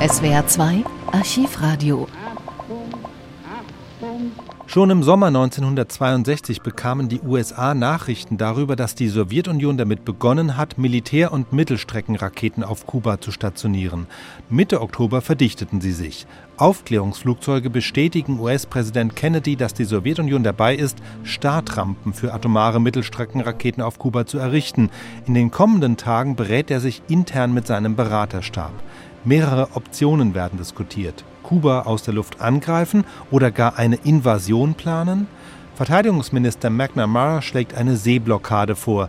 SWR 2 Archivradio. Schon im Sommer 1962 bekamen die USA Nachrichten darüber, dass die Sowjetunion damit begonnen hat, Militär- und Mittelstreckenraketen auf Kuba zu stationieren. Mitte Oktober verdichteten sie sich. Aufklärungsflugzeuge bestätigen US-Präsident Kennedy, dass die Sowjetunion dabei ist, Startrampen für atomare Mittelstreckenraketen auf Kuba zu errichten. In den kommenden Tagen berät er sich intern mit seinem Beraterstab. Mehrere Optionen werden diskutiert. Kuba aus der Luft angreifen oder gar eine Invasion planen? Verteidigungsminister McNamara schlägt eine Seeblockade vor.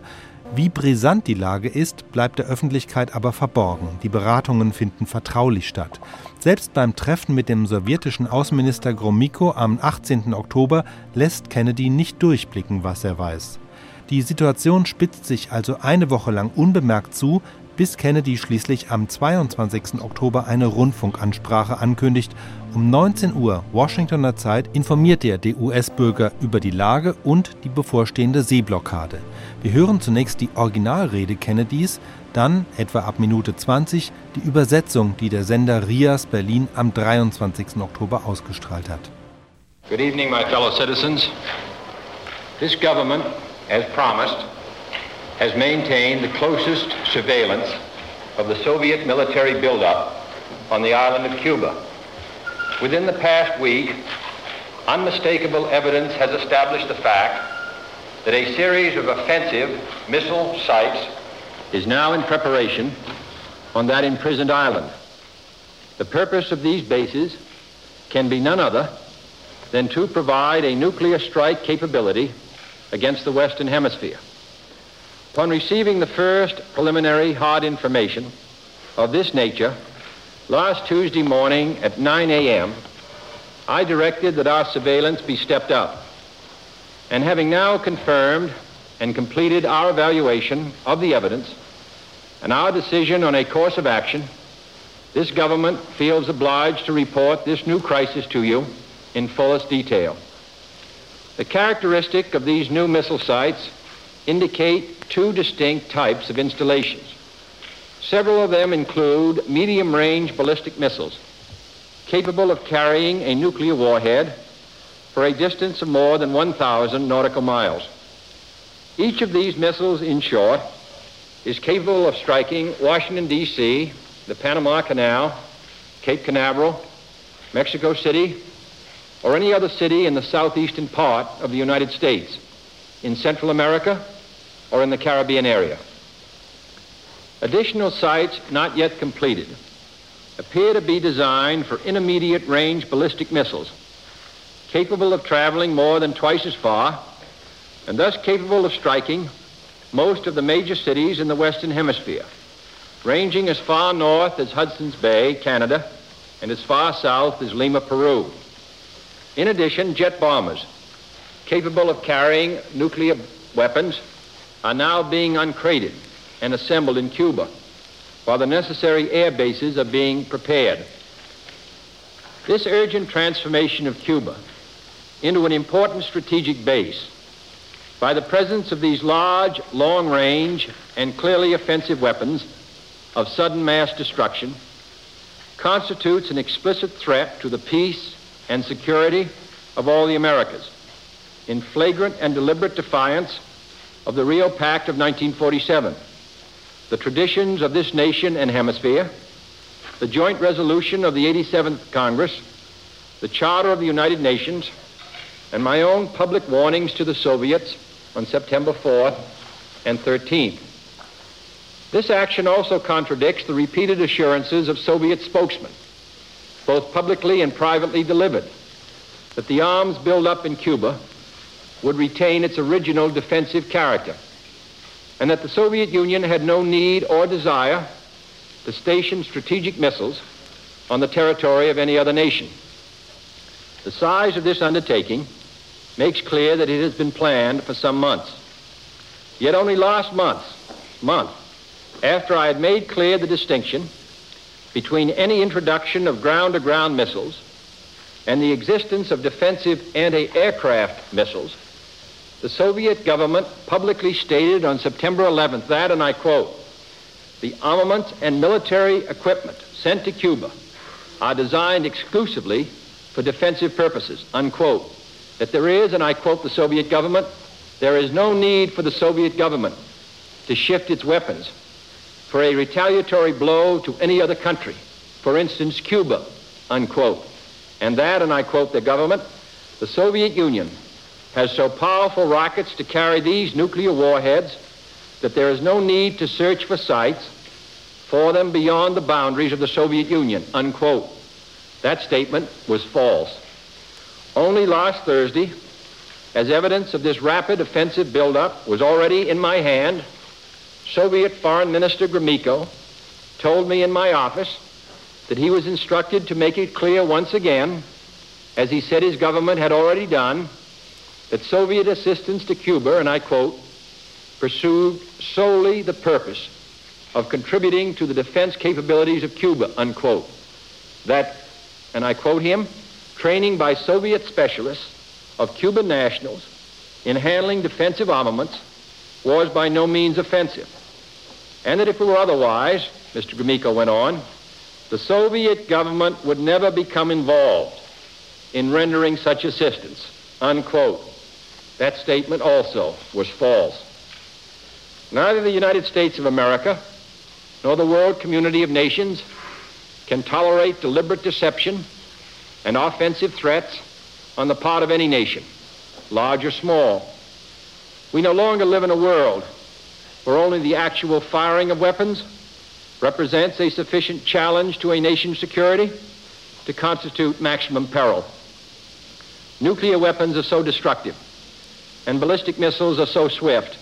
Wie brisant die Lage ist, bleibt der Öffentlichkeit aber verborgen. Die Beratungen finden vertraulich statt. Selbst beim Treffen mit dem sowjetischen Außenminister Gromyko am 18. Oktober lässt Kennedy nicht durchblicken, was er weiß. Die Situation spitzt sich also eine Woche lang unbemerkt zu, bis Kennedy schließlich am 22. Oktober eine Rundfunkansprache ankündigt. Um 19 Uhr Washingtoner Zeit informiert er die US-Bürger über die Lage und die bevorstehende Seeblockade. Wir hören zunächst die Originalrede Kennedys, dann, etwa ab Minute 20, die Übersetzung, die der Sender Rias Berlin am 23. Oktober ausgestrahlt hat. Good evening, my fellow citizens. This government, as promised, has maintained the closest surveillance of the Soviet military buildup on the island of Cuba. Within the past week, unmistakable evidence has established the fact that a series of offensive missile sites is now in preparation on that imprisoned island. The purpose of these bases can be none other than to provide a nuclear strike capability against the Western Hemisphere. Upon receiving the first preliminary hard information of this nature, last Tuesday morning at 9 a.m., I directed that our surveillance be stepped up. And having now confirmed and completed our evaluation of the evidence and our decision on a course of action, this government feels obliged to report this new crisis to you in fullest detail. The characteristic of these new missile sites indicate two distinct types of installations. Several of them include medium-range ballistic missiles capable of carrying a nuclear warhead for a distance of more than 1,000 nautical miles. Each of these missiles, in short, is capable of striking Washington, D.C., the Panama Canal, Cape Canaveral, Mexico City, or any other city in the southeastern part of the United States, in Central America, or in the Caribbean area. Additional sites not yet completed appear to be designed for intermediate range ballistic missiles capable of traveling more than twice as far and thus capable of striking most of the major cities in the Western Hemisphere, ranging as far north as Hudson's Bay, Canada, and as far south as Lima, Peru. In addition, jet bombers capable of carrying nuclear weapons are now being uncrated and assembled in Cuba, while the necessary air bases are being prepared. This urgent transformation of Cuba into an important strategic base by the presence of these large, long-range, and clearly offensive weapons of sudden mass destruction constitutes an explicit threat to the peace and security of all the Americas in flagrant and deliberate defiance of the Rio Pact of 1947, the traditions of this nation and hemisphere, the joint resolution of the 87th Congress, the Charter of the United Nations, and my own public warnings to the Soviets on September 4th and 13th. This action also contradicts the repeated assurances of Soviet spokesmen, both publicly and privately delivered, that the arms buildup in Cuba would retain its original defensive character, and that the Soviet Union had no need or desire to station strategic missiles on the territory of any other nation. The size of this undertaking makes clear that it has been planned for some months. Yet only last month, month, after I had made clear the distinction between any introduction of ground-to-ground missiles and the existence of defensive anti-aircraft missiles, the Soviet government publicly stated on September 11th that, and I quote, the armaments and military equipment sent to Cuba are designed exclusively for defensive purposes, unquote. That there is, and I quote the Soviet government, there is no need for the Soviet government to shift its weapons for a retaliatory blow to any other country, for instance, Cuba, unquote. And that, and I quote the government, the Soviet Union has so powerful rockets to carry these nuclear warheads that there is no need to search for sites for them beyond the boundaries of the Soviet Union, unquote. That statement was false. Only last Thursday, as evidence of this rapid offensive buildup was already in my hand, Soviet Foreign Minister Gromyko told me in my office that he was instructed to make it clear once again, as he said his government had already done, that Soviet assistance to Cuba, and I quote, pursued solely the purpose of contributing to the defense capabilities of Cuba, unquote. That, and I quote him, training by Soviet specialists of Cuban nationals in handling defensive armaments was by no means offensive. And that if it were otherwise, Mr. Gromyko went on, the Soviet government would never become involved in rendering such assistance, unquote. That statement also was false. Neither the United States of America nor the world community of nations can tolerate deliberate deception and offensive threats on the part of any nation, large or small. We no longer live in a world where only the actual firing of weapons represents a sufficient challenge to a nation's security to constitute maximum peril. Nuclear weapons are so destructive and ballistic missiles are so swift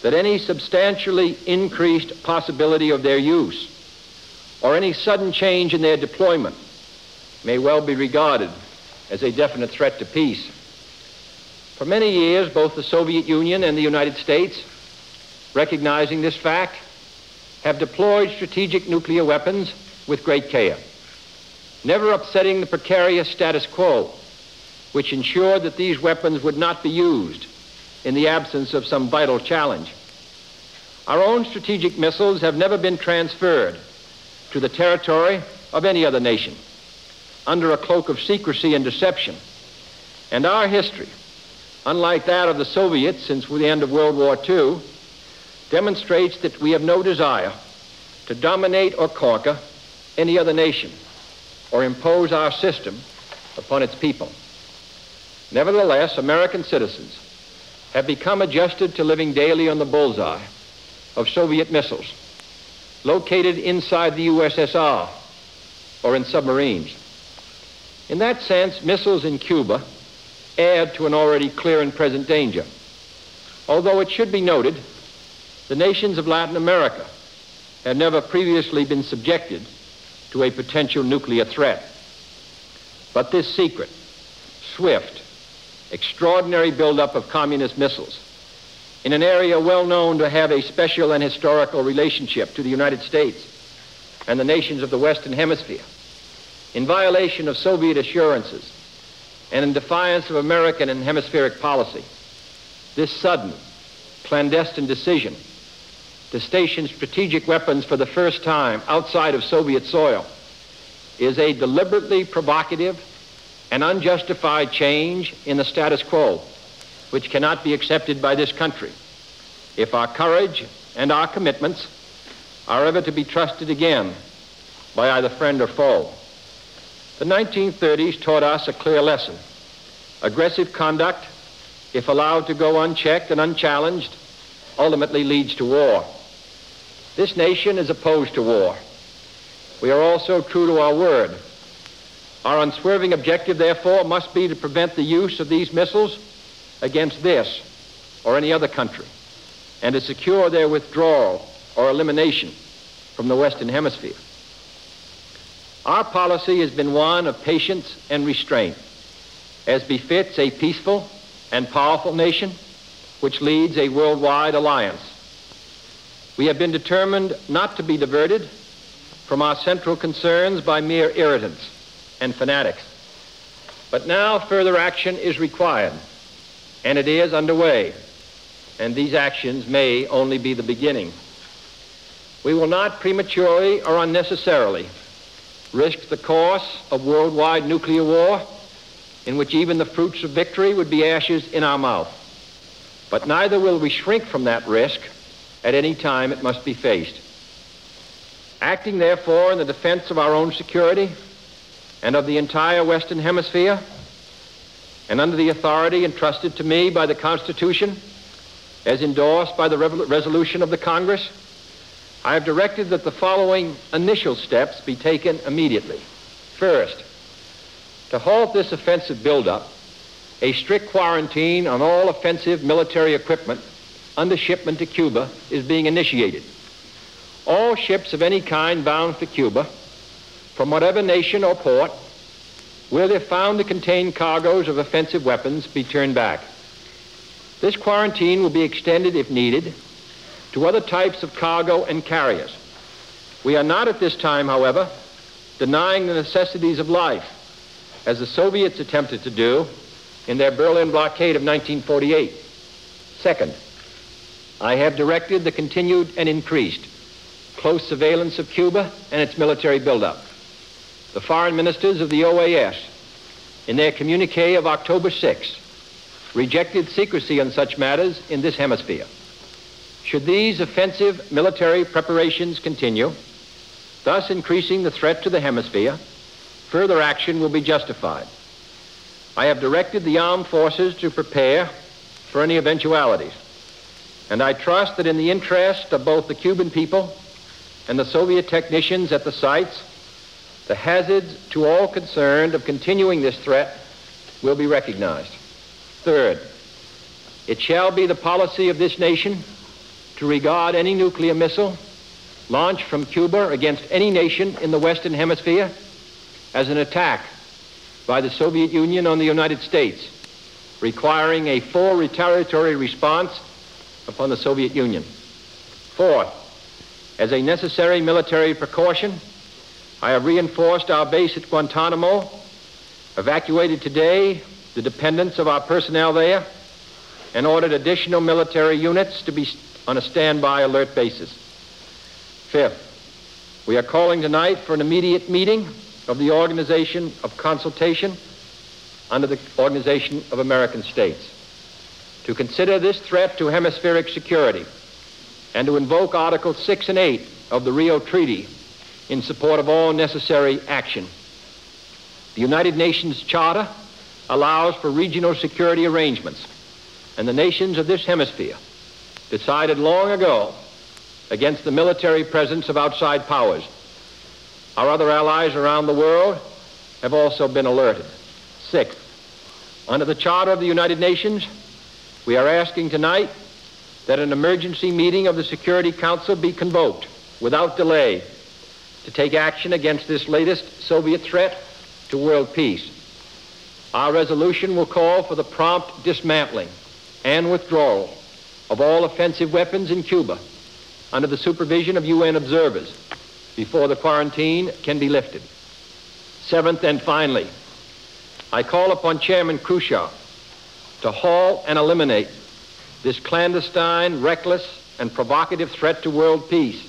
that any substantially increased possibility of their use or any sudden change in their deployment may well be regarded as a definite threat to peace. For many years, both the Soviet Union and the United States, recognizing this fact, have deployed strategic nuclear weapons with great care, never upsetting the precarious status quo, which ensured that these weapons would not be used in the absence of some vital challenge. Our own strategic missiles have never been transferred to the territory of any other nation under a cloak of secrecy and deception. And our history, unlike that of the Soviets since the end of World War II, demonstrates that we have no desire to dominate or conquer any other nation or impose our system upon its people. Nevertheless, American citizens have become adjusted to living daily on the bullseye of Soviet missiles located inside the USSR or in submarines. In that sense, missiles in Cuba add to an already clear and present danger. Although it should be noted, the nations of Latin America have never previously been subjected to a potential nuclear threat. But this secret, swift, extraordinary buildup of communist missiles in an area well known to have a special and historical relationship to the United States and the nations of the Western Hemisphere, in violation of Soviet assurances and in defiance of American and hemispheric policy, this sudden, clandestine decision to station strategic weapons for the first time outside of Soviet soil is a deliberately provocative and unjustified change in the status quo, which cannot be accepted by this country if our courage and our commitments are ever to be trusted again by either friend or foe. The 1930s taught us a clear lesson. Aggressive conduct, if allowed to go unchecked and unchallenged, ultimately leads to war. This nation is opposed to war. We are also true to our word. Our unswerving objective, therefore, must be to prevent the use of these missiles against this or any other country and to secure their withdrawal or elimination from the Western Hemisphere. Our policy has been one of patience and restraint, as befits a peaceful and powerful nation which leads a worldwide alliance. We have been determined not to be diverted from our central concerns by mere irritants and fanatics. But now further action is required, and it is underway, and these actions may only be the beginning. We will not prematurely or unnecessarily risk the course of worldwide nuclear war, in which even the fruits of victory would be ashes in our mouth. But neither will we shrink from that risk at any time it must be faced. Acting, therefore, in the defense of our own security and of the entire Western Hemisphere, and under the authority entrusted to me by the Constitution, as endorsed by the resolution of the Congress, I have directed that the following initial steps be taken immediately. First, to halt this offensive buildup, a strict quarantine on all offensive military equipment under shipment to Cuba is being initiated. All ships of any kind bound for Cuba, from whatever nation or port, will, if found to contain cargoes of offensive weapons, be turned back. This quarantine will be extended, if needed, to other types of cargo and carriers. We are not at this time, however, denying the necessities of life, as the Soviets attempted to do in their Berlin blockade of 1948. Second, I have directed the continued and increased close surveillance of Cuba and its military buildup. The foreign ministers of the OAS, in their communique of October 6, rejected secrecy on such matters in this hemisphere. Should these offensive military preparations continue, thus increasing the threat to the hemisphere, further action will be justified. I have directed the armed forces to prepare for any eventualities, and I trust that in the interest of both the Cuban people and the Soviet technicians at the sites, the hazards to all concerned of continuing this threat will be recognized. Third, it shall be the policy of this nation to regard any nuclear missile launched from Cuba against any nation in the Western Hemisphere as an attack by the Soviet Union on the United States, requiring a full retaliatory response upon the Soviet Union. Fourth, as a necessary military precaution, I have reinforced our base at Guantanamo, evacuated today the dependents of our personnel there, and ordered additional military units to be on a standby alert basis. Fifth, we are calling tonight for an immediate meeting of the Organization of Consultation under the Organization of American States to consider this threat to hemispheric security and to invoke Articles 6 and 8 of the Rio Treaty in support of all necessary action. The United Nations Charter allows for regional security arrangements, and the nations of this hemisphere decided long ago against the military presence of outside powers. Our other allies around the world have also been alerted. Sixth, under the Charter of the United Nations, we are asking tonight that an emergency meeting of the Security Council be convoked without delay to take action against this latest Soviet threat to world peace. Our resolution will call for the prompt dismantling and withdrawal of all offensive weapons in Cuba under the supervision of UN observers before the quarantine can be lifted. Seventh and finally, I call upon Chairman Khrushchev to halt and eliminate this clandestine, reckless, and provocative threat to world peace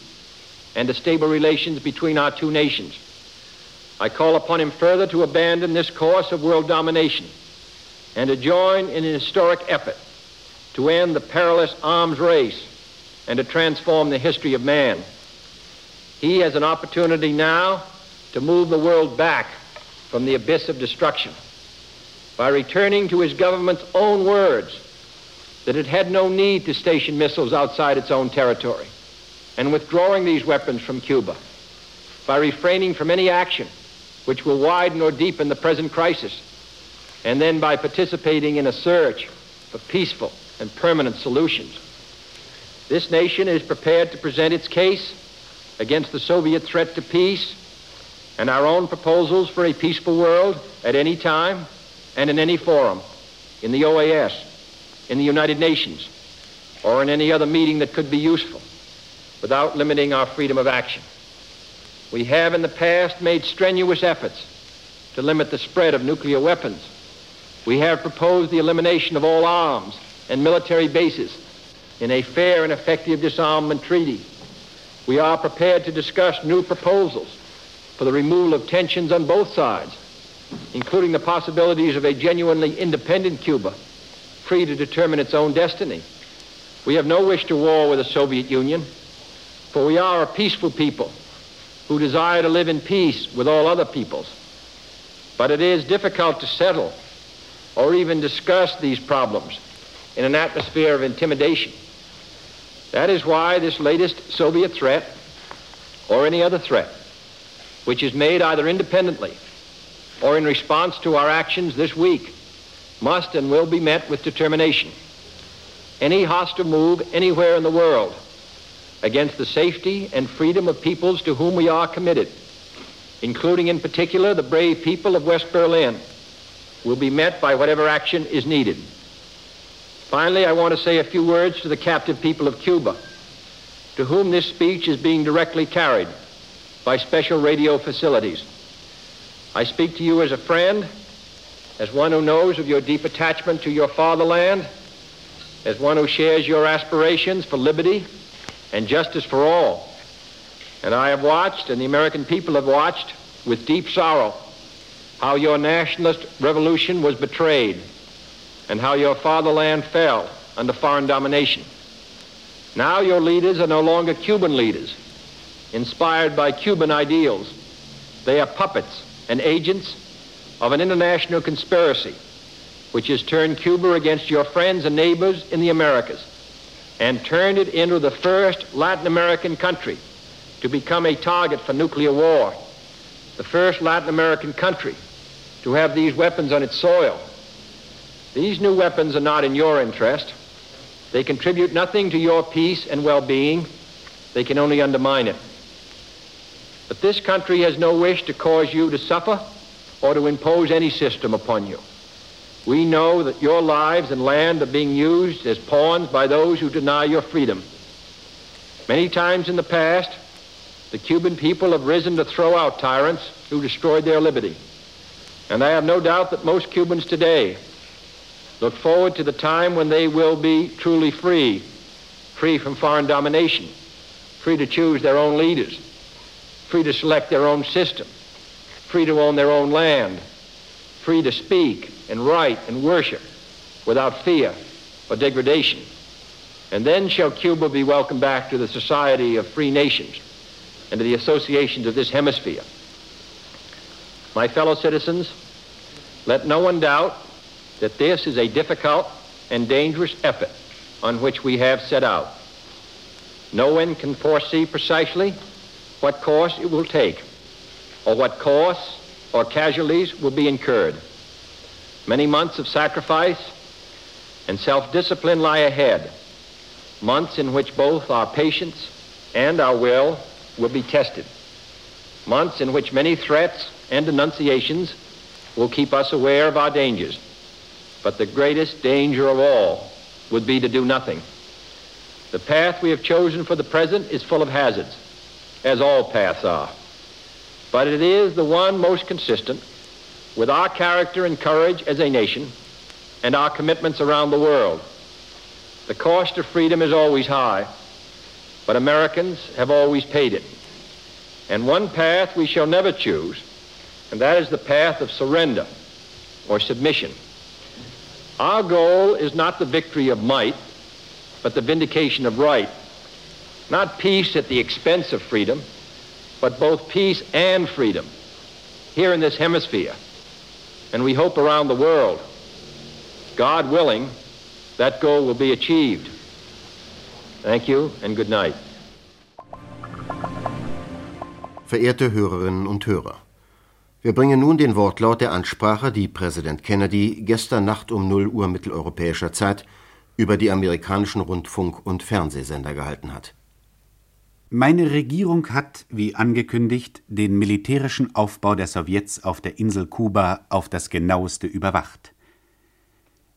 and to stable relations between our two nations. I call upon him further to abandon this course of world domination and to join in an historic effort to end the perilous arms race and to transform the history of man. He has an opportunity now to move the world back from the abyss of destruction by returning to his government's own words that it had no need to station missiles outside its own territory and withdrawing these weapons from Cuba by refraining from any action which will widen or deepen the present crisis and then by participating in a search for peaceful and permanent solutions. This nation is prepared to present its case against the Soviet threat to peace and our own proposals for a peaceful world at any time and in any forum, in the OAS, in the United Nations, or in any other meeting that could be useful, without limiting our freedom of action. We have in the past made strenuous efforts to limit the spread of nuclear weapons. We have proposed the elimination of all arms and military bases in a fair and effective disarmament treaty. We are prepared to discuss new proposals for the removal of tensions on both sides, including the possibilities of a genuinely independent Cuba, free to determine its own destiny. We have no wish to war with the Soviet Union, for we are a peaceful people who desire to live in peace with all other peoples. But it is difficult to settle or even discuss these problems in an atmosphere of intimidation. That is why this latest Soviet threat, or any other threat, which is made either independently or in response to our actions this week, must and will be met with determination. Any hostile move anywhere in the world against the safety and freedom of peoples to whom we are committed, including in particular the brave people of West Berlin, will be met by whatever action is needed. Finally, I want to say a few words to the captive people of Cuba, to whom this speech is being directly carried by special radio facilities. I speak to you as a friend, as one who knows of your deep attachment to your fatherland, as one who shares your aspirations for liberty and justice for all. And I have watched, and the American people have watched, with deep sorrow, how your nationalist revolution was betrayed and how your fatherland fell under foreign domination. Now your leaders are no longer Cuban leaders, inspired by Cuban ideals. They are puppets and agents of an international conspiracy which has turned Cuba against your friends and neighbors in the Americas and turned it into the first Latin American country to become a target for nuclear war, the first Latin American country to have these weapons on its soil. These new weapons are not in your interest. They contribute nothing to your peace and well-being. They can only undermine it. But this country has no wish to cause you to suffer or to impose any system upon you. We know that your lives and land are being used as pawns by those who deny your freedom. Many times in the past, the Cuban people have risen to throw out tyrants who destroyed their liberty. And I have no doubt that most Cubans today look forward to the time when they will be truly free, free from foreign domination, free to choose their own leaders, free to select their own system, free to own their own land, free to speak and write and worship without fear or degradation. And then shall Cuba be welcomed back to the society of free nations and to the associations of this hemisphere. My fellow citizens, let no one doubt that this is a difficult and dangerous effort on which we have set out. No one can foresee precisely what course it will take or what costs or casualties will be incurred. Many months of sacrifice and self-discipline lie ahead, months in which both our patience and our will will be tested, months in which many threats and denunciations will keep us aware of our dangers. But the greatest danger of all would be to do nothing. The path we have chosen for the present is full of hazards, as all paths are. But it is the one most consistent with our character and courage as a nation and our commitments around the world. The cost of freedom is always high, but Americans have always paid it. And one path we shall never choose, and that is the path of surrender or submission. Our goal is not the victory of might, but the vindication of right. Not peace at the expense of freedom, but both peace and freedom here in this hemisphere, and we hope around the world. God willing, that goal will be achieved. Thank you and good night. Verehrte Hörerinnen und Hörer, wir bringen nun den Wortlaut der Ansprache, die Präsident Kennedy gestern Nacht um 0 Uhr mitteleuropäischer Zeit über die amerikanischen Rundfunk- und Fernsehsender gehalten hat. Meine Regierung hat, wie angekündigt, den militärischen Aufbau der Sowjets auf der Insel Kuba auf das genaueste überwacht.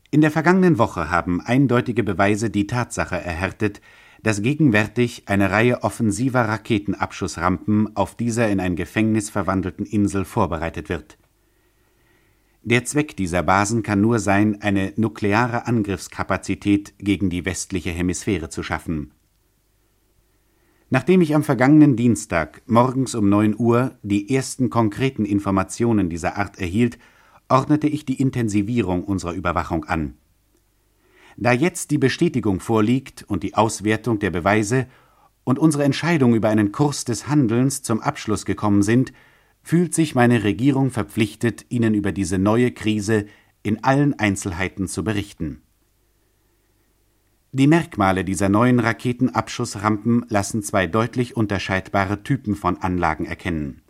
In der vergangenen Woche haben eindeutige Beweise die Tatsache erhärtet, dass gegenwärtig eine Reihe offensiver Raketenabschussrampen auf dieser in ein Gefängnis verwandelten Insel vorbereitet wird. Der Zweck dieser Basen kann nur sein, eine nukleare Angriffskapazität gegen die westliche Hemisphäre zu schaffen Nachdem ich am vergangenen Dienstag morgens um 9 Uhr die ersten konkreten Informationen dieser Art erhielt, ordnete ich die Intensivierung unserer Überwachung an. Da jetzt die Bestätigung vorliegt und die Auswertung der Beweise und unsere Entscheidung über einen Kurs des Handelns zum Abschluss gekommen sind, fühlt sich meine Regierung verpflichtet, Ihnen über diese neue Krise in allen Einzelheiten zu berichten. Die Merkmale dieser neuen Raketenabschussrampen lassen zwei deutlich unterscheidbare Typen von Anlagen erkennen.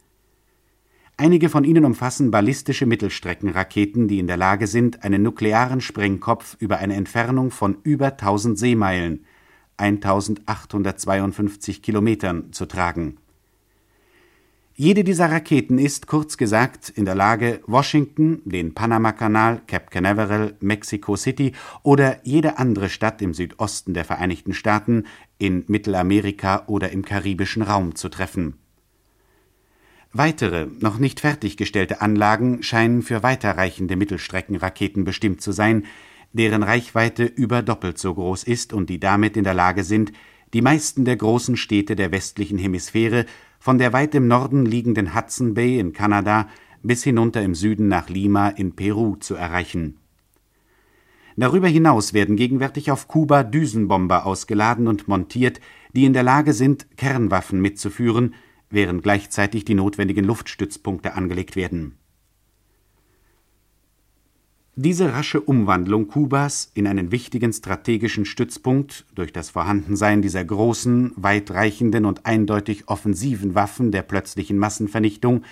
Einige von ihnen umfassen ballistische Mittelstreckenraketen, die in der Lage sind, einen nuklearen Sprengkopf über eine Entfernung von über 1000 Seemeilen (1852 Kilometern) zu tragen jede dieser Raketen ist, kurz gesagt, in der Lage, Washington, den Panamakanal, Cape Canaveral, Mexico City oder jede andere Stadt im Südosten der Vereinigten Staaten, in Mittelamerika oder im karibischen Raum zu treffen. Weitere, noch nicht fertiggestellte Anlagen scheinen für weiterreichende Mittelstreckenraketen bestimmt zu sein, deren Reichweite über doppelt so groß ist und die damit in der Lage sind, die meisten der großen Städte der westlichen Hemisphäre von der weit im Norden liegenden Hudson Bay in Kanada bis hinunter im Süden nach Lima in Peru zu erreichen. Darüber hinaus werden gegenwärtig auf Kuba Düsenbomber ausgeladen und montiert, die in der Lage sind, Kernwaffen mitzuführen, während gleichzeitig die notwendigen Luftstützpunkte angelegt werden diese rasche Umwandlung Kubas in einen wichtigen strategischen Stützpunkt durch das Vorhandensein dieser großen, weitreichenden und eindeutig offensiven Waffen der plötzlichen Massenvernichtung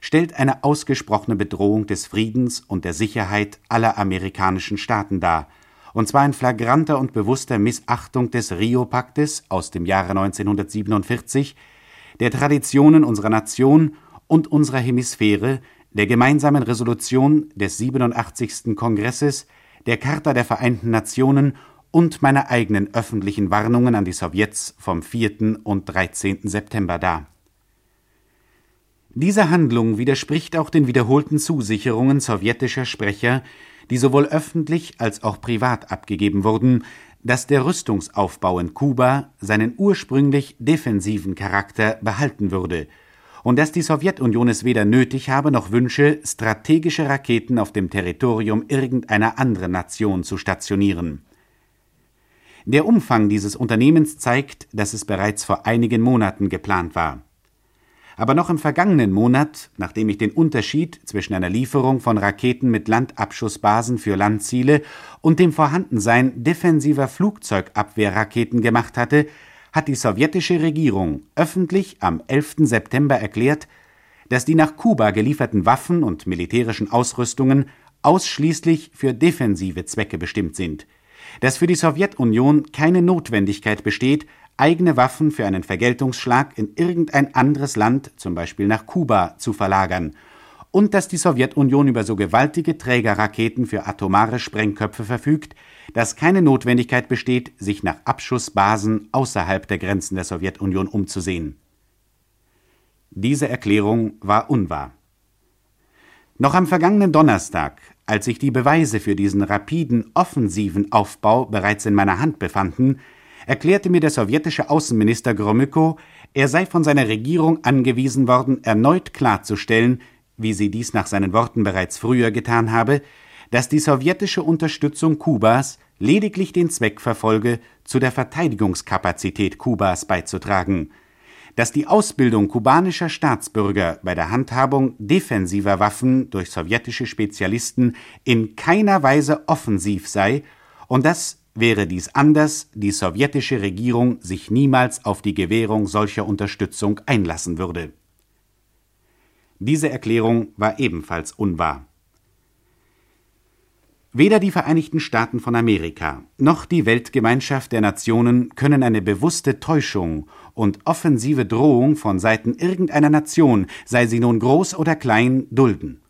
stellt eine ausgesprochene Bedrohung des Friedens und der Sicherheit aller amerikanischen Staaten dar, und zwar in flagranter und bewusster Missachtung des Rio-Paktes aus dem Jahre 1947, der Traditionen unserer Nation und unserer Hemisphäre der gemeinsamen Resolution des 87. Kongresses, der Charta der Vereinten Nationen und meiner eigenen öffentlichen Warnungen an die Sowjets vom 4. und 13. September dar. Diese Handlung widerspricht auch den wiederholten Zusicherungen sowjetischer Sprecher, die sowohl öffentlich als auch privat abgegeben wurden, dass der Rüstungsaufbau in Kuba seinen ursprünglich defensiven Charakter behalten würde – und dass die Sowjetunion es weder nötig habe noch wünsche, strategische Raketen auf dem Territorium irgendeiner anderen Nation zu stationieren. Der Umfang dieses Unternehmens zeigt, dass es bereits vor einigen Monaten geplant war. Aber noch im vergangenen Monat, nachdem ich den Unterschied zwischen einer Lieferung von Raketen mit Landabschussbasen für Landziele und dem Vorhandensein defensiver Flugzeugabwehrraketen gemacht hatte, hat die sowjetische Regierung öffentlich am 11. September erklärt, dass die nach Kuba gelieferten Waffen und militärischen Ausrüstungen ausschließlich für defensive Zwecke bestimmt sind, dass für die Sowjetunion keine Notwendigkeit besteht, eigene Waffen für einen Vergeltungsschlag in irgendein anderes Land, zum Beispiel nach Kuba, zu verlagern, und dass die Sowjetunion über so gewaltige Trägerraketen für atomare Sprengköpfe verfügt, dass keine Notwendigkeit besteht, sich nach Abschussbasen außerhalb der Grenzen der Sowjetunion umzusehen. Diese Erklärung war unwahr. Noch am vergangenen Donnerstag, als sich die Beweise für diesen rapiden, offensiven Aufbau bereits in meiner Hand befanden, erklärte mir der sowjetische Außenminister Gromyko, er sei von seiner Regierung angewiesen worden, erneut klarzustellen, wie sie dies nach seinen Worten bereits früher getan habe, dass die sowjetische Unterstützung Kubas lediglich den Zweck verfolge, zu der Verteidigungskapazität Kubas beizutragen, dass die Ausbildung kubanischer Staatsbürger bei der Handhabung defensiver Waffen durch sowjetische Spezialisten in keiner Weise offensiv sei und dass, wäre dies anders, die sowjetische Regierung sich niemals auf die Gewährung solcher Unterstützung einlassen würde. Diese Erklärung war ebenfalls unwahr. Weder die Vereinigten Staaten von Amerika noch die Weltgemeinschaft der Nationen können eine bewusste Täuschung und offensive Drohung von Seiten irgendeiner Nation, sei sie nun groß oder klein, dulden.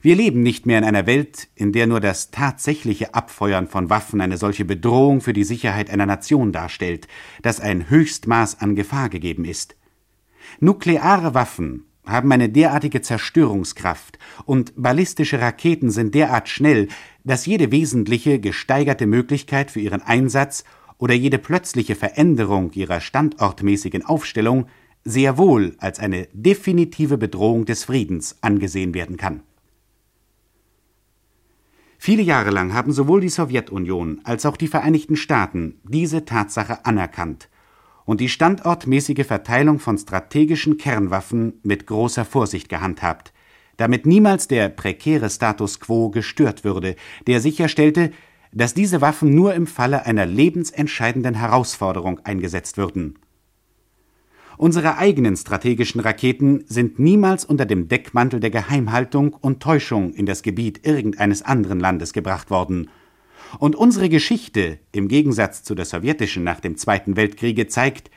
Wir leben nicht mehr in einer Welt, in der nur das tatsächliche Abfeuern von Waffen eine solche Bedrohung für die Sicherheit einer Nation darstellt, dass ein Höchstmaß an Gefahr gegeben ist. Nukleare Waffen haben eine derartige Zerstörungskraft und ballistische Raketen sind derart schnell, dass jede wesentliche gesteigerte Möglichkeit für ihren Einsatz oder jede plötzliche Veränderung ihrer standortmäßigen Aufstellung sehr wohl als eine definitive Bedrohung des Friedens angesehen werden kann. Viele Jahre lang haben sowohl die Sowjetunion als auch die Vereinigten Staaten diese Tatsache anerkannt und die standortmäßige Verteilung von strategischen Kernwaffen mit großer Vorsicht gehandhabt, damit niemals der prekäre Status quo gestört würde, der sicherstellte, dass diese Waffen nur im Falle einer lebensentscheidenden Herausforderung eingesetzt würden. Unsere eigenen strategischen Raketen sind niemals unter dem Deckmantel der Geheimhaltung und Täuschung in das Gebiet irgendeines anderen Landes gebracht worden. Und unsere Geschichte, im Gegensatz zu der sowjetischen nach dem Zweiten Weltkriege, zeigt,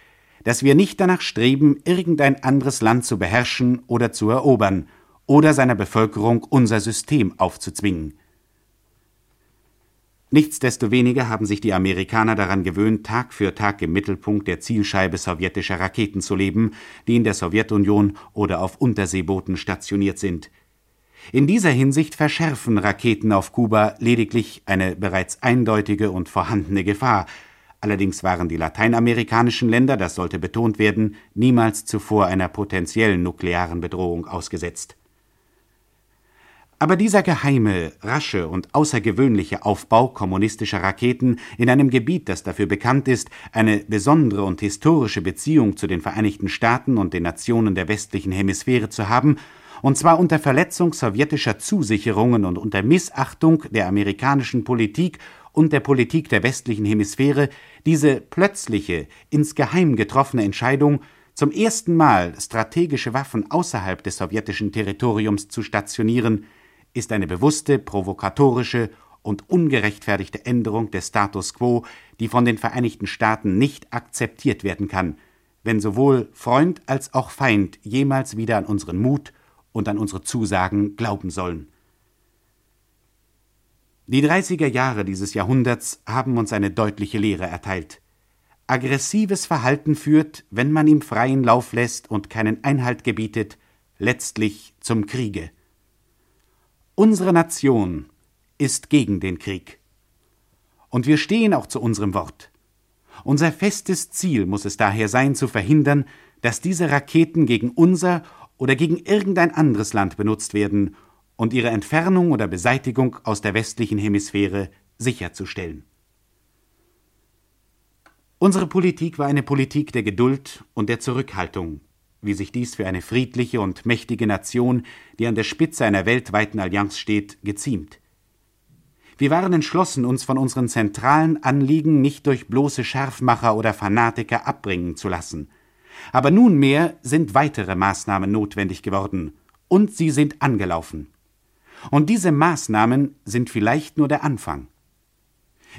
dass wir nicht danach streben, irgendein anderes Land zu beherrschen oder zu erobern oder seiner Bevölkerung unser System aufzuzwingen. Nichtsdestoweniger haben sich die Amerikaner daran gewöhnt, Tag für Tag im Mittelpunkt der Zielscheibe sowjetischer Raketen zu leben, die in der Sowjetunion oder auf Unterseebooten stationiert sind. In dieser Hinsicht verschärfen Raketen auf Kuba lediglich eine bereits eindeutige und vorhandene Gefahr. Allerdings waren die lateinamerikanischen Länder, das sollte betont werden, niemals zuvor einer potenziellen nuklearen Bedrohung ausgesetzt. Aber dieser geheime, rasche und außergewöhnliche Aufbau kommunistischer Raketen in einem Gebiet, das dafür bekannt ist, eine besondere und historische Beziehung zu den Vereinigten Staaten und den Nationen der westlichen Hemisphäre zu haben, und zwar unter Verletzung sowjetischer Zusicherungen und unter Missachtung der amerikanischen Politik und der Politik der westlichen Hemisphäre, diese plötzliche, insgeheim getroffene Entscheidung, zum ersten Mal strategische Waffen außerhalb des sowjetischen Territoriums zu stationieren, ist eine bewusste, provokatorische und ungerechtfertigte Änderung des Status quo, die von den Vereinigten Staaten nicht akzeptiert werden kann, wenn sowohl Freund als auch Feind jemals wieder an unseren Mut und an unsere Zusagen glauben sollen. Die 30er Jahre dieses Jahrhunderts haben uns eine deutliche Lehre erteilt. Aggressives Verhalten führt, wenn man ihm freien Lauf lässt und keinen Einhalt gebietet, letztlich zum Kriege. Unsere Nation ist gegen den Krieg. Und wir stehen auch zu unserem Wort. Unser festes Ziel muss es daher sein, zu verhindern, dass diese Raketen gegen unser oder gegen irgendein anderes Land benutzt werden und ihre Entfernung oder Beseitigung aus der westlichen Hemisphäre sicherzustellen. Unsere Politik war eine Politik der Geduld und der Zurückhaltung, wie sich dies für eine friedliche und mächtige Nation, die an der Spitze einer weltweiten Allianz steht, geziemt. Wir waren entschlossen, uns von unseren zentralen Anliegen nicht durch bloße Scharfmacher oder Fanatiker abbringen zu lassen. Aber nunmehr sind weitere Maßnahmen notwendig geworden, und sie sind angelaufen. Und diese Maßnahmen sind vielleicht nur der Anfang.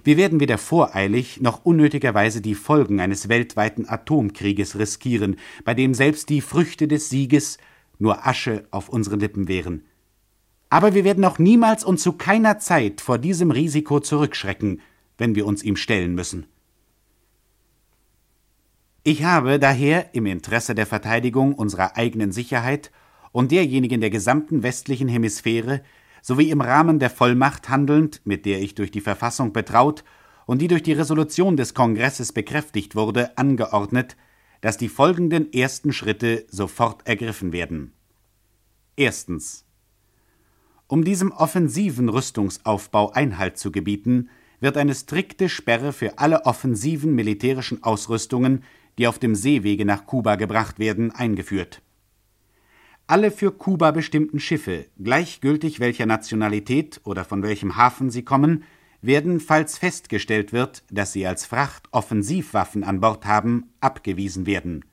Wir werden weder voreilig noch unnötigerweise die Folgen eines weltweiten Atomkrieges riskieren, bei dem selbst die Früchte des Sieges nur Asche auf unseren Lippen wären. Aber wir werden auch niemals und zu keiner Zeit vor diesem Risiko zurückschrecken, wenn wir uns ihm stellen müssen. Ich habe daher im Interesse der Verteidigung unserer eigenen Sicherheit und derjenigen der gesamten westlichen Hemisphäre sowie im Rahmen der Vollmacht handelnd, mit der ich durch die Verfassung betraut und die durch die Resolution des Kongresses bekräftigt wurde, angeordnet, dass die folgenden ersten Schritte sofort ergriffen werden. Erstens. Um diesem offensiven Rüstungsaufbau Einhalt zu gebieten, wird eine strikte Sperre für alle offensiven militärischen Ausrüstungen, die auf dem Seewege nach Kuba gebracht werden, eingeführt alle für Kuba bestimmten Schiffe, gleichgültig welcher Nationalität oder von welchem Hafen sie kommen, werden, falls festgestellt wird, dass sie als Fracht Offensivwaffen an Bord haben, abgewiesen werden.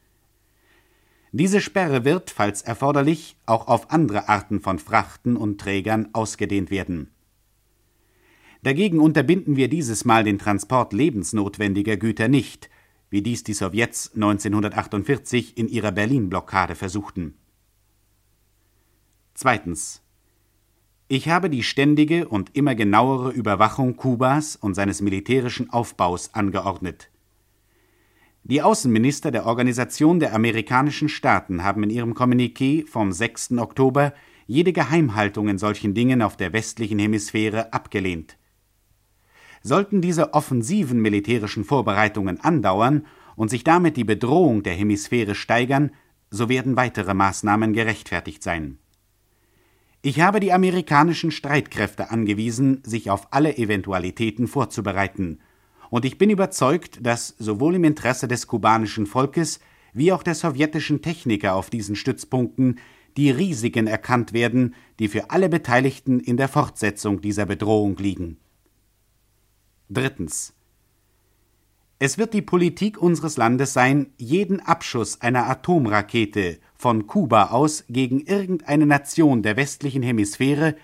Diese Sperre wird, falls erforderlich, auch auf andere Arten von Frachten und Trägern ausgedehnt werden. Dagegen unterbinden wir dieses Mal den Transport lebensnotwendiger Güter nicht, wie dies die Sowjets 1948 in ihrer Berlin-Blockade versuchten Zweitens. Ich habe die ständige und immer genauere Überwachung Kubas und seines militärischen Aufbaus angeordnet. Die Außenminister der Organisation der amerikanischen Staaten haben in ihrem Kommuniqué vom 6. Oktober jede Geheimhaltung in solchen Dingen auf der westlichen Hemisphäre abgelehnt. Sollten diese offensiven militärischen Vorbereitungen andauern und sich damit die Bedrohung der Hemisphäre steigern, so werden weitere Maßnahmen gerechtfertigt sein. Ich habe die amerikanischen Streitkräfte angewiesen, sich auf alle Eventualitäten vorzubereiten, und ich bin überzeugt, dass sowohl im Interesse des kubanischen Volkes wie auch der sowjetischen Techniker auf diesen Stützpunkten die Risiken erkannt werden, die für alle Beteiligten in der Fortsetzung dieser Bedrohung liegen. Drittens. Es wird die Politik unseres Landes sein, jeden Abschuss einer Atomrakete von Kuba aus gegen irgendeine Nation der westlichen Hemisphäre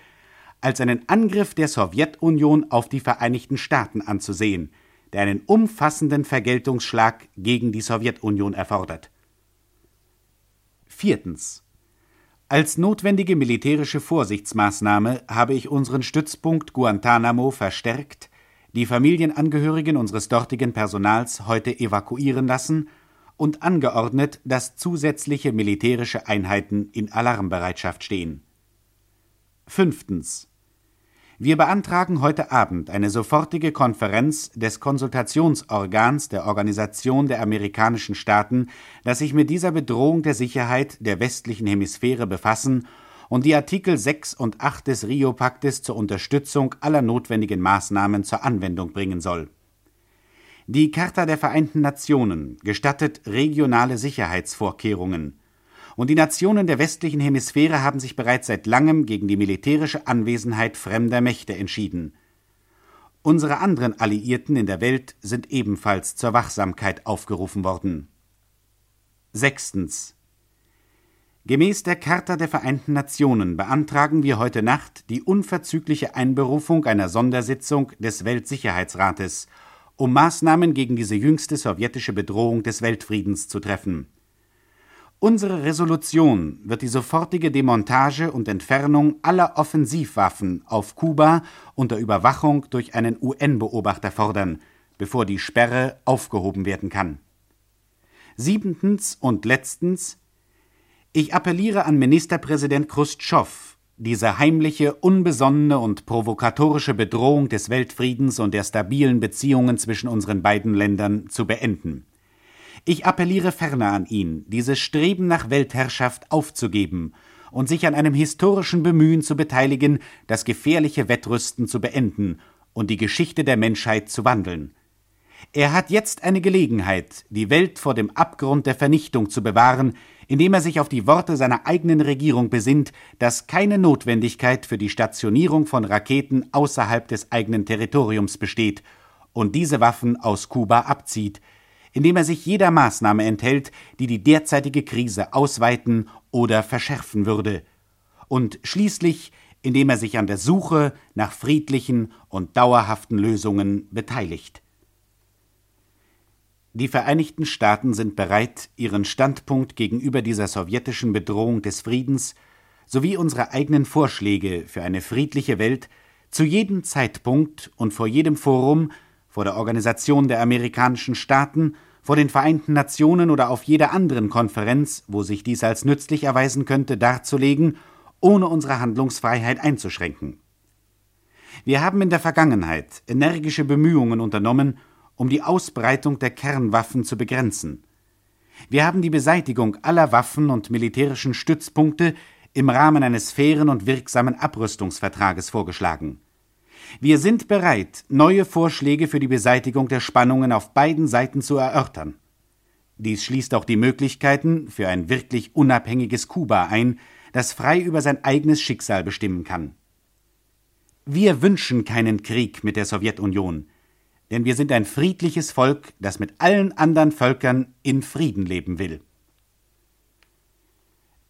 als einen Angriff der Sowjetunion auf die Vereinigten Staaten anzusehen, der einen umfassenden Vergeltungsschlag gegen die Sowjetunion erfordert. Viertens. Als notwendige militärische Vorsichtsmaßnahme habe ich unseren Stützpunkt Guantanamo verstärkt die Familienangehörigen unseres dortigen Personals heute evakuieren lassen und angeordnet, dass zusätzliche militärische Einheiten in Alarmbereitschaft stehen. Fünftens. Wir beantragen heute Abend eine sofortige Konferenz des Konsultationsorgans der Organisation der amerikanischen Staaten, das sich mit dieser Bedrohung der Sicherheit der westlichen Hemisphäre befassen und die Artikel 6 und 8 des Rio-Paktes zur Unterstützung aller notwendigen Maßnahmen zur Anwendung bringen soll. Die Charta der Vereinten Nationen gestattet regionale Sicherheitsvorkehrungen, und die Nationen der westlichen Hemisphäre haben sich bereits seit langem gegen die militärische Anwesenheit fremder Mächte entschieden. Unsere anderen Alliierten in der Welt sind ebenfalls zur Wachsamkeit aufgerufen worden. Sechstens. Gemäß der Charta der Vereinten Nationen beantragen wir heute Nacht die unverzügliche Einberufung einer Sondersitzung des Weltsicherheitsrates, um Maßnahmen gegen diese jüngste sowjetische Bedrohung des Weltfriedens zu treffen. Unsere Resolution wird die sofortige Demontage und Entfernung aller Offensivwaffen auf Kuba unter Überwachung durch einen UN-Beobachter fordern, bevor die Sperre aufgehoben werden kann. Siebentens und letztens ich appelliere an Ministerpräsident Chrustschow, diese heimliche, unbesonnene und provokatorische Bedrohung des Weltfriedens und der stabilen Beziehungen zwischen unseren beiden Ländern zu beenden. Ich appelliere ferner an ihn, dieses Streben nach Weltherrschaft aufzugeben und sich an einem historischen Bemühen zu beteiligen, das gefährliche Wettrüsten zu beenden und die Geschichte der Menschheit zu wandeln. Er hat jetzt eine Gelegenheit, die Welt vor dem Abgrund der Vernichtung zu bewahren, indem er sich auf die Worte seiner eigenen Regierung besinnt, dass keine Notwendigkeit für die Stationierung von Raketen außerhalb des eigenen Territoriums besteht und diese Waffen aus Kuba abzieht, indem er sich jeder Maßnahme enthält, die die derzeitige Krise ausweiten oder verschärfen würde, und schließlich indem er sich an der Suche nach friedlichen und dauerhaften Lösungen beteiligt. Die Vereinigten Staaten sind bereit, ihren Standpunkt gegenüber dieser sowjetischen Bedrohung des Friedens sowie unsere eigenen Vorschläge für eine friedliche Welt zu jedem Zeitpunkt und vor jedem Forum, vor der Organisation der amerikanischen Staaten, vor den Vereinten Nationen oder auf jeder anderen Konferenz, wo sich dies als nützlich erweisen könnte, darzulegen, ohne unsere Handlungsfreiheit einzuschränken. Wir haben in der Vergangenheit energische Bemühungen unternommen, um die Ausbreitung der Kernwaffen zu begrenzen. Wir haben die Beseitigung aller Waffen und militärischen Stützpunkte im Rahmen eines fairen und wirksamen Abrüstungsvertrages vorgeschlagen. Wir sind bereit, neue Vorschläge für die Beseitigung der Spannungen auf beiden Seiten zu erörtern. Dies schließt auch die Möglichkeiten für ein wirklich unabhängiges Kuba ein, das frei über sein eigenes Schicksal bestimmen kann. Wir wünschen keinen Krieg mit der Sowjetunion, denn wir sind ein friedliches Volk, das mit allen anderen Völkern in Frieden leben will.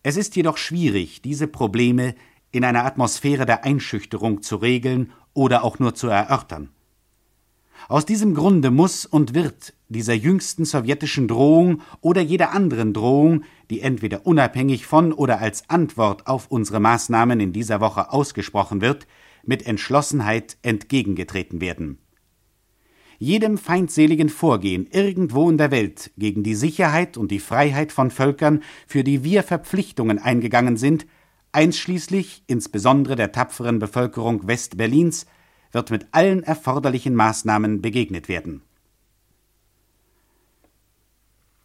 Es ist jedoch schwierig, diese Probleme in einer Atmosphäre der Einschüchterung zu regeln oder auch nur zu erörtern. Aus diesem Grunde muss und wird dieser jüngsten sowjetischen Drohung oder jeder anderen Drohung, die entweder unabhängig von oder als Antwort auf unsere Maßnahmen in dieser Woche ausgesprochen wird, mit Entschlossenheit entgegengetreten werden jedem feindseligen Vorgehen irgendwo in der Welt gegen die Sicherheit und die Freiheit von Völkern, für die wir Verpflichtungen eingegangen sind, einschließlich insbesondere der tapferen Bevölkerung Westberlins, wird mit allen erforderlichen Maßnahmen begegnet werden.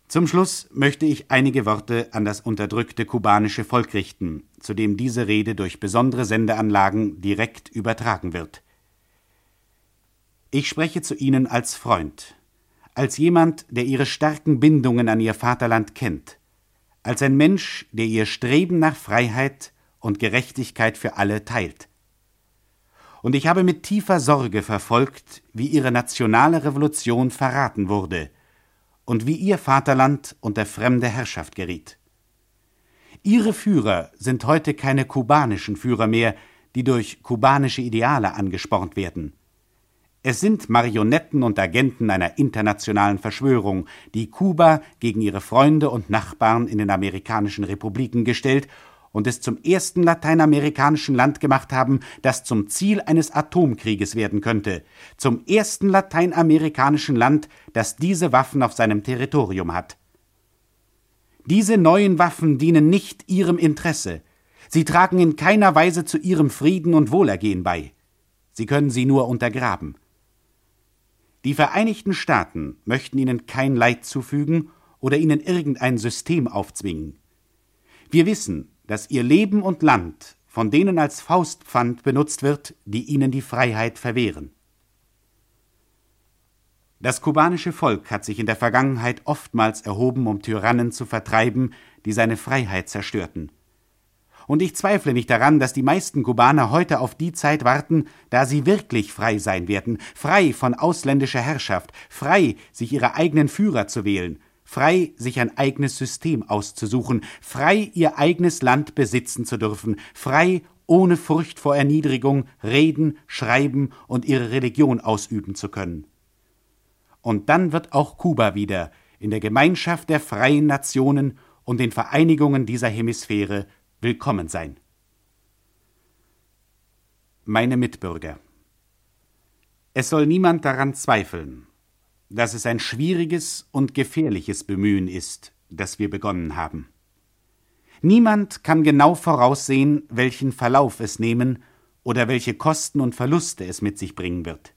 Zum Schluss möchte ich einige Worte an das unterdrückte kubanische Volk richten, zu dem diese Rede durch besondere Sendeanlagen direkt übertragen wird. Ich spreche zu Ihnen als Freund, als jemand, der Ihre starken Bindungen an Ihr Vaterland kennt, als ein Mensch, der Ihr Streben nach Freiheit und Gerechtigkeit für alle teilt. Und ich habe mit tiefer Sorge verfolgt, wie Ihre nationale Revolution verraten wurde – und wie ihr Vaterland unter fremde Herrschaft geriet. Ihre Führer sind heute keine kubanischen Führer mehr, die durch kubanische Ideale angespornt werden. Es sind Marionetten und Agenten einer internationalen Verschwörung, die Kuba gegen ihre Freunde und Nachbarn in den amerikanischen Republiken gestellt und es zum ersten lateinamerikanischen Land gemacht haben, das zum Ziel eines Atomkrieges werden könnte, zum ersten lateinamerikanischen Land, das diese Waffen auf seinem Territorium hat. Diese neuen Waffen dienen nicht ihrem Interesse, sie tragen in keiner Weise zu ihrem Frieden und Wohlergehen bei, sie können sie nur untergraben. Die Vereinigten Staaten möchten ihnen kein Leid zufügen oder ihnen irgendein System aufzwingen. Wir wissen, dass ihr Leben und Land von denen als Faustpfand benutzt wird, die ihnen die Freiheit verwehren. Das kubanische Volk hat sich in der Vergangenheit oftmals erhoben, um Tyrannen zu vertreiben, die seine Freiheit zerstörten. Und ich zweifle nicht daran, dass die meisten Kubaner heute auf die Zeit warten, da sie wirklich frei sein werden, frei von ausländischer Herrschaft, frei, sich ihre eigenen Führer zu wählen, frei sich ein eigenes System auszusuchen, frei ihr eigenes Land besitzen zu dürfen, frei ohne Furcht vor Erniedrigung reden, schreiben und ihre Religion ausüben zu können. Und dann wird auch Kuba wieder in der Gemeinschaft der freien Nationen und den Vereinigungen dieser Hemisphäre willkommen sein. Meine Mitbürger. Es soll niemand daran zweifeln, dass es ein schwieriges und gefährliches Bemühen ist, das wir begonnen haben. Niemand kann genau voraussehen, welchen Verlauf es nehmen oder welche Kosten und Verluste es mit sich bringen wird.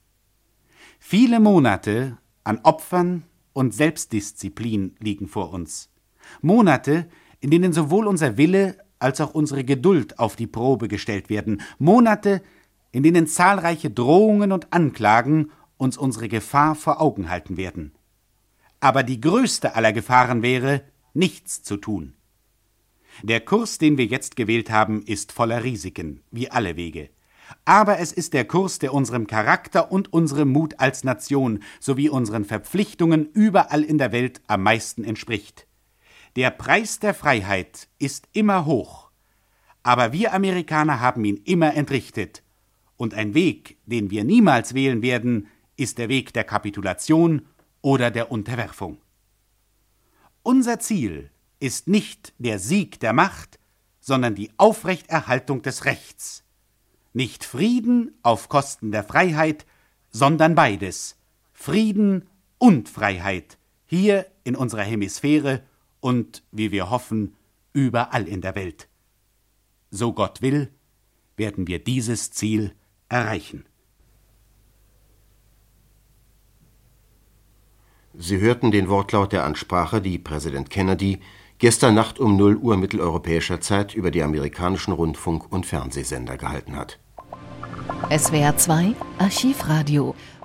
Viele Monate an Opfern und Selbstdisziplin liegen vor uns. Monate, in denen sowohl unser Wille als auch unsere Geduld auf die Probe gestellt werden. Monate, in denen zahlreiche Drohungen und Anklagen uns unsere Gefahr vor Augen halten werden. Aber die größte aller Gefahren wäre, nichts zu tun. Der Kurs, den wir jetzt gewählt haben, ist voller Risiken, wie alle Wege. Aber es ist der Kurs, der unserem Charakter und unserem Mut als Nation sowie unseren Verpflichtungen überall in der Welt am meisten entspricht. Der Preis der Freiheit ist immer hoch, aber wir Amerikaner haben ihn immer entrichtet, und ein Weg, den wir niemals wählen werden, ist der Weg der Kapitulation oder der Unterwerfung. Unser Ziel ist nicht der Sieg der Macht, sondern die Aufrechterhaltung des Rechts. Nicht Frieden auf Kosten der Freiheit, sondern beides Frieden und Freiheit hier in unserer Hemisphäre und, wie wir hoffen, überall in der Welt. So Gott will, werden wir dieses Ziel erreichen. Sie hörten den Wortlaut der Ansprache, die Präsident Kennedy gestern Nacht um 0 Uhr mitteleuropäischer Zeit über die amerikanischen Rundfunk- und Fernsehsender gehalten hat. SWR 2 Archivradio.